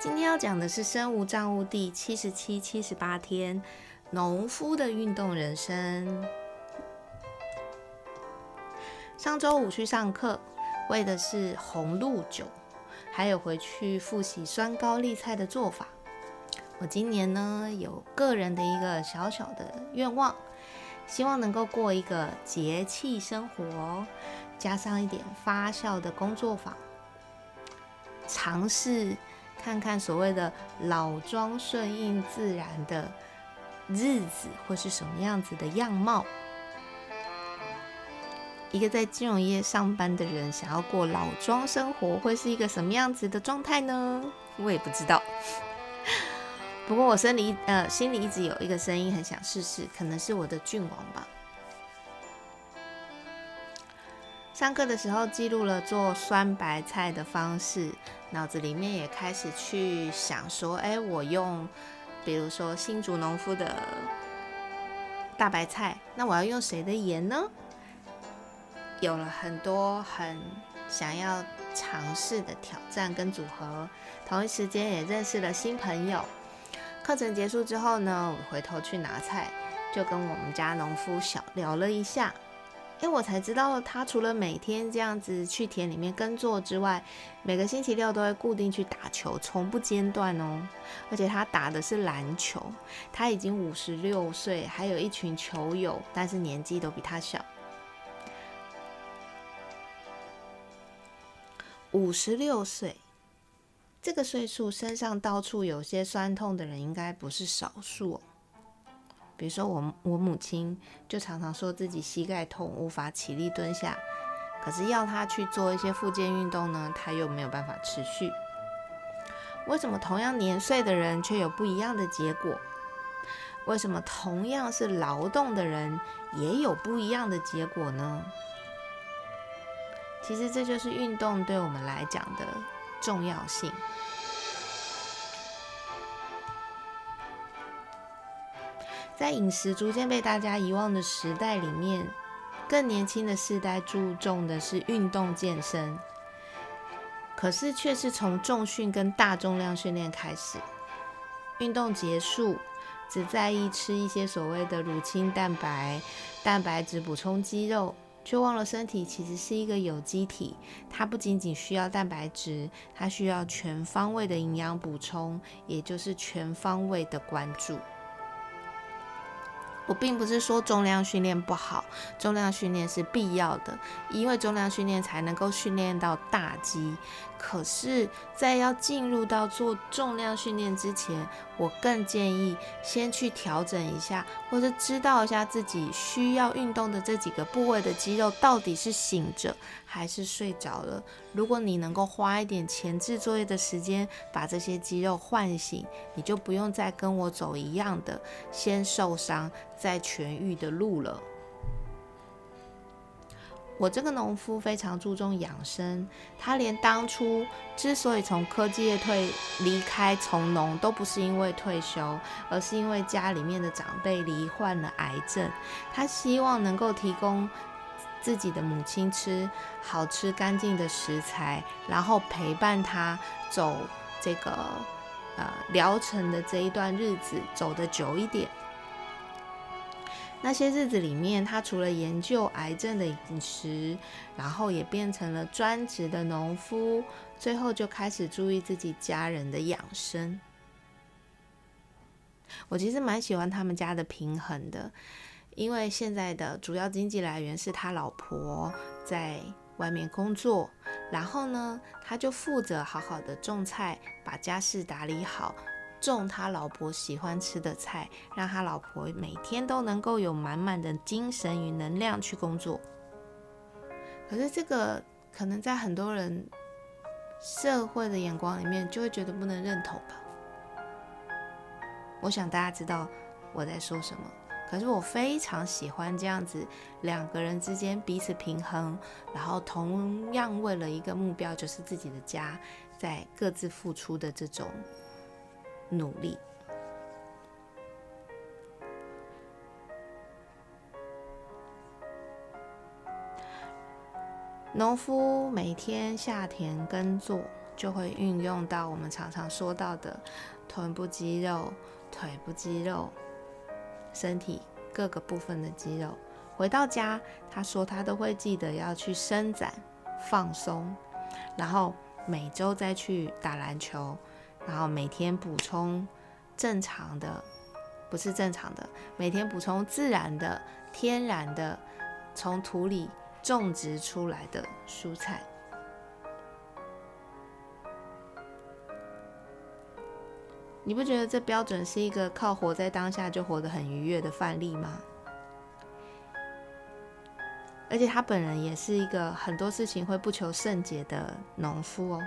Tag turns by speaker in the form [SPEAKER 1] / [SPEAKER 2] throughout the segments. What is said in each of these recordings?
[SPEAKER 1] 今天要讲的是生物账务第七十七、七十八天，农夫的运动人生。上周五去上课，为的是红露酒，还有回去复习酸高丽菜的做法。我今年呢，有个人的一个小小的愿望，希望能够过一个节气生活，加上一点发酵的工作坊，尝试。看看所谓的老庄顺应自然的日子，会是什么样子的样貌？一个在金融业上班的人，想要过老庄生活，会是一个什么样子的状态呢？我也不知道。不过我心里呃心里一直有一个声音，很想试试，可能是我的郡王吧。上课的时候记录了做酸白菜的方式，脑子里面也开始去想说：哎，我用，比如说新竹农夫的大白菜，那我要用谁的盐呢？有了很多很想要尝试的挑战跟组合，同一时间也认识了新朋友。课程结束之后呢，我回头去拿菜，就跟我们家农夫小聊了一下。哎，我才知道，他除了每天这样子去田里面耕作之外，每个星期六都会固定去打球，从不间断哦。而且他打的是篮球，他已经五十六岁，还有一群球友，但是年纪都比他小。五十六岁，这个岁数，身上到处有些酸痛的人，应该不是少数。比如说我我母亲就常常说自己膝盖痛，无法起立蹲下，可是要她去做一些复健运动呢，她又没有办法持续。为什么同样年岁的人却有不一样的结果？为什么同样是劳动的人也有不一样的结果呢？其实这就是运动对我们来讲的重要性。在饮食逐渐被大家遗忘的时代里面，更年轻的世代注重的是运动健身，可是却是从重训跟大重量训练开始，运动结束只在意吃一些所谓的乳清蛋白、蛋白质补充肌肉，却忘了身体其实是一个有机体，它不仅仅需要蛋白质，它需要全方位的营养补充，也就是全方位的关注。我并不是说重量训练不好，重量训练是必要的，因为重量训练才能够训练到大肌。可是，在要进入到做重量训练之前，我更建议先去调整一下，或者知道一下自己需要运动的这几个部位的肌肉到底是醒着还是睡着了。如果你能够花一点前置作业的时间，把这些肌肉唤醒，你就不用再跟我走一样的先受伤再痊愈的路了。我这个农夫非常注重养生，他连当初之所以从科技业退离开从农，都不是因为退休，而是因为家里面的长辈罹患了癌症，他希望能够提供自己的母亲吃好吃干净的食材，然后陪伴他走这个呃疗程的这一段日子，走得久一点。那些日子里面，他除了研究癌症的饮食，然后也变成了专职的农夫，最后就开始注意自己家人的养生。我其实蛮喜欢他们家的平衡的，因为现在的主要经济来源是他老婆在外面工作，然后呢，他就负责好好的种菜，把家事打理好。种他老婆喜欢吃的菜，让他老婆每天都能够有满满的精神与能量去工作。可是这个可能在很多人社会的眼光里面，就会觉得不能认同吧？我想大家知道我在说什么。可是我非常喜欢这样子，两个人之间彼此平衡，然后同样为了一个目标，就是自己的家，在各自付出的这种努力。农夫每天下田耕作，就会运用到我们常常说到的臀部肌肉、腿部肌肉。身体各个部分的肌肉，回到家，他说他都会记得要去伸展、放松，然后每周再去打篮球，然后每天补充正常的，不是正常的，每天补充自然的、天然的，从土里种植出来的蔬菜。你不觉得这标准是一个靠活在当下就活得很愉悦的范例吗？而且他本人也是一个很多事情会不求甚解的农夫哦。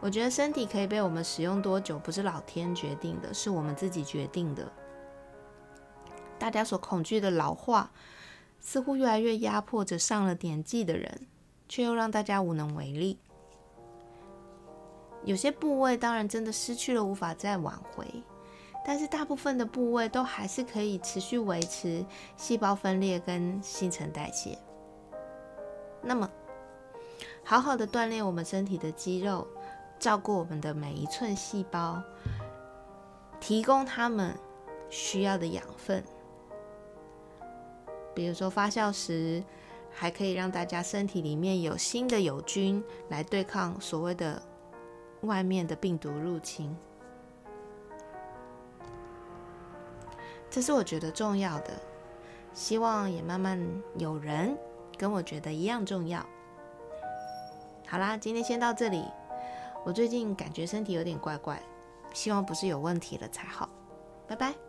[SPEAKER 1] 我觉得身体可以被我们使用多久，不是老天决定的，是我们自己决定的。大家所恐惧的老化，似乎越来越压迫着上了年纪的人，却又让大家无能为力。有些部位当然真的失去了，无法再挽回，但是大部分的部位都还是可以持续维持细胞分裂跟新陈代谢。那么，好好的锻炼我们身体的肌肉，照顾我们的每一寸细胞，提供他们需要的养分。比如说发酵时，还可以让大家身体里面有新的友菌来对抗所谓的。外面的病毒入侵，这是我觉得重要的。希望也慢慢有人跟我觉得一样重要。好啦，今天先到这里。我最近感觉身体有点怪怪，希望不是有问题了才好。拜拜。